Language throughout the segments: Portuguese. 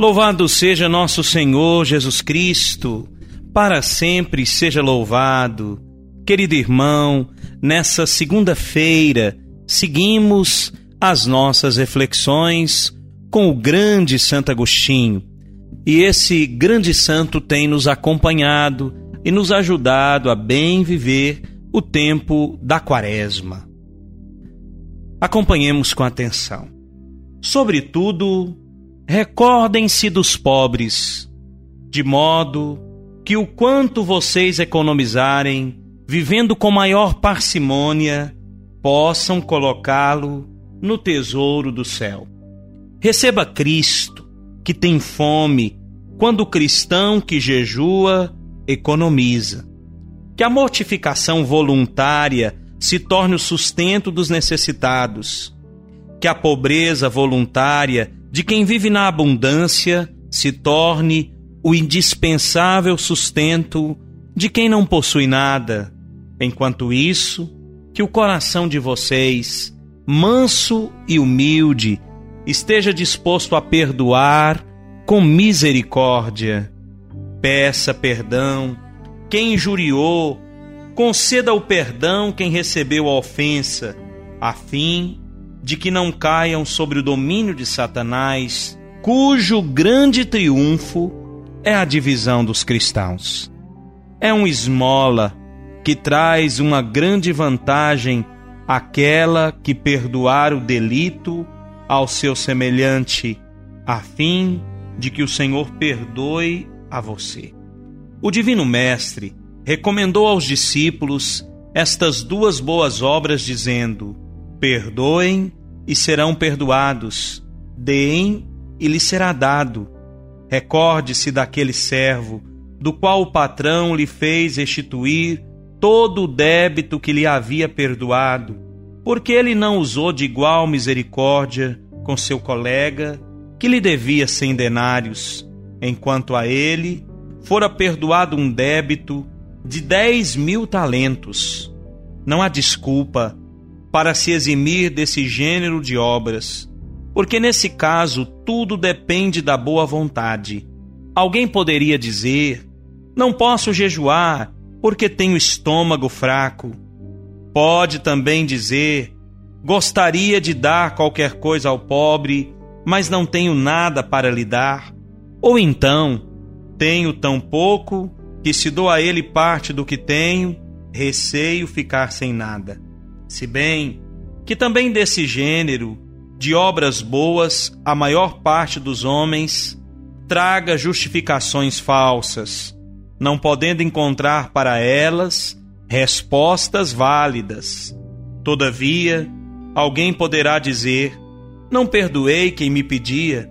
Louvado seja nosso Senhor Jesus Cristo, para sempre seja louvado. Querido irmão, nessa segunda-feira, seguimos as nossas reflexões com o grande Santo Agostinho. E esse grande santo tem nos acompanhado e nos ajudado a bem viver o tempo da Quaresma. Acompanhemos com atenção. Sobretudo, Recordem-se dos pobres, de modo que o quanto vocês economizarem, vivendo com maior parcimônia, possam colocá-lo no tesouro do céu. Receba Cristo, que tem fome, quando o cristão que jejua economiza. Que a mortificação voluntária se torne o sustento dos necessitados. Que a pobreza voluntária de quem vive na abundância se torne o indispensável sustento de quem não possui nada. Enquanto isso, que o coração de vocês, manso e humilde, esteja disposto a perdoar com misericórdia. Peça perdão quem injuriou, conceda o perdão quem recebeu a ofensa, a fim de que não caiam sobre o domínio de Satanás, cujo grande triunfo é a divisão dos cristãos. É um esmola que traz uma grande vantagem àquela que perdoar o delito ao seu semelhante, a fim de que o Senhor perdoe a você. O Divino Mestre recomendou aos discípulos estas duas boas obras, dizendo: Perdoem e serão perdoados. Deem e lhe será dado. Recorde-se daquele servo, do qual o patrão lhe fez restituir todo o débito que lhe havia perdoado, porque ele não usou de igual misericórdia com seu colega, que lhe devia cem denários, enquanto a ele fora perdoado um débito de dez mil talentos. Não há desculpa para se eximir desse gênero de obras, porque nesse caso tudo depende da boa vontade. Alguém poderia dizer: Não posso jejuar porque tenho estômago fraco. Pode também dizer: Gostaria de dar qualquer coisa ao pobre, mas não tenho nada para lhe dar. Ou então, tenho tão pouco que se dou a ele parte do que tenho, receio ficar sem nada. Se bem que também desse gênero de obras boas a maior parte dos homens traga justificações falsas, não podendo encontrar para elas respostas válidas. Todavia, alguém poderá dizer: Não perdoei quem me pedia,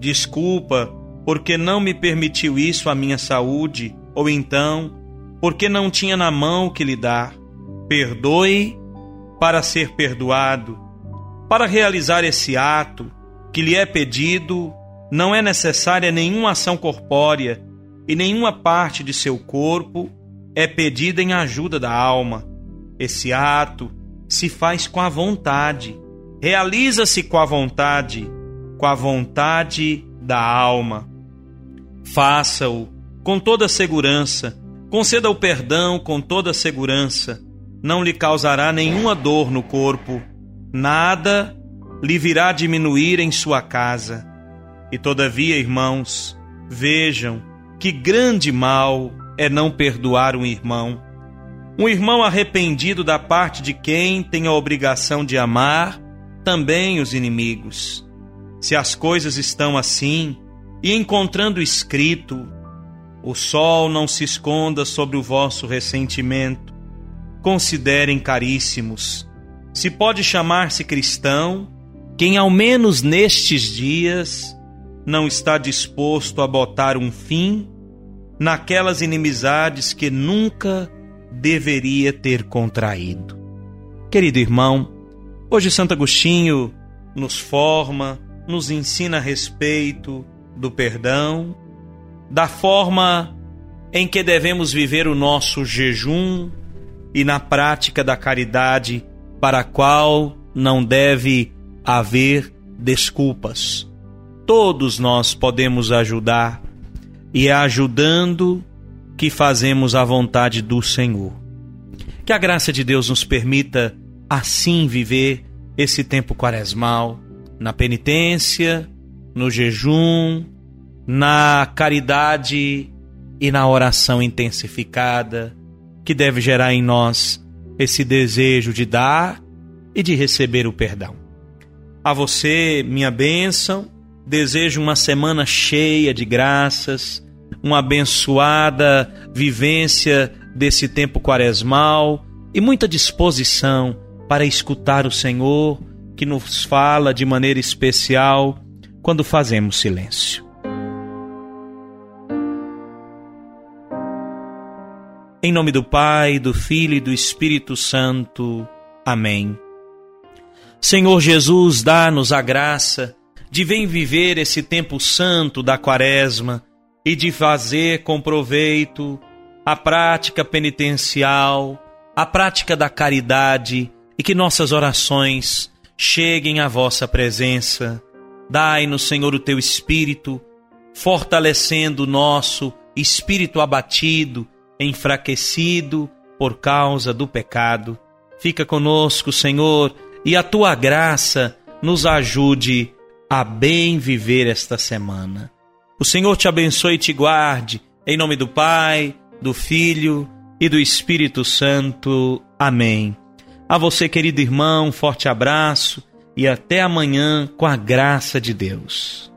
desculpa, porque não me permitiu isso a minha saúde, ou então, porque não tinha na mão o que lhe dar. Perdoe para ser perdoado. Para realizar esse ato que lhe é pedido, não é necessária nenhuma ação corpórea e nenhuma parte de seu corpo é pedida em ajuda da alma. Esse ato se faz com a vontade, realiza-se com a vontade, com a vontade da alma. Faça-o com toda segurança, conceda o perdão com toda segurança não lhe causará nenhuma dor no corpo, nada lhe virá diminuir em sua casa. E todavia, irmãos, vejam que grande mal é não perdoar um irmão. Um irmão arrependido da parte de quem tem a obrigação de amar também os inimigos. Se as coisas estão assim, e encontrando escrito, o sol não se esconda sobre o vosso ressentimento, Considerem caríssimos, se pode chamar-se cristão quem ao menos nestes dias não está disposto a botar um fim naquelas inimizades que nunca deveria ter contraído. Querido irmão, hoje Santo Agostinho nos forma, nos ensina a respeito do perdão, da forma em que devemos viver o nosso jejum e na prática da caridade para a qual não deve haver desculpas. Todos nós podemos ajudar e é ajudando que fazemos a vontade do Senhor. Que a graça de Deus nos permita assim viver esse tempo quaresmal, na penitência, no jejum, na caridade e na oração intensificada, que deve gerar em nós esse desejo de dar e de receber o perdão. A você, minha bênção, desejo uma semana cheia de graças, uma abençoada vivência desse tempo quaresmal e muita disposição para escutar o Senhor que nos fala de maneira especial quando fazemos silêncio. Em nome do Pai, do Filho e do Espírito Santo. Amém. Senhor Jesus, dá-nos a graça de vir viver esse tempo santo da Quaresma e de fazer com proveito a prática penitencial, a prática da caridade e que nossas orações cheguem à vossa presença. Dai-nos, Senhor, o teu espírito, fortalecendo o nosso espírito abatido enfraquecido por causa do pecado. Fica conosco, Senhor, e a tua graça nos ajude a bem viver esta semana. O Senhor te abençoe e te guarde, em nome do Pai, do Filho e do Espírito Santo. Amém. A você, querido irmão, um forte abraço e até amanhã com a graça de Deus.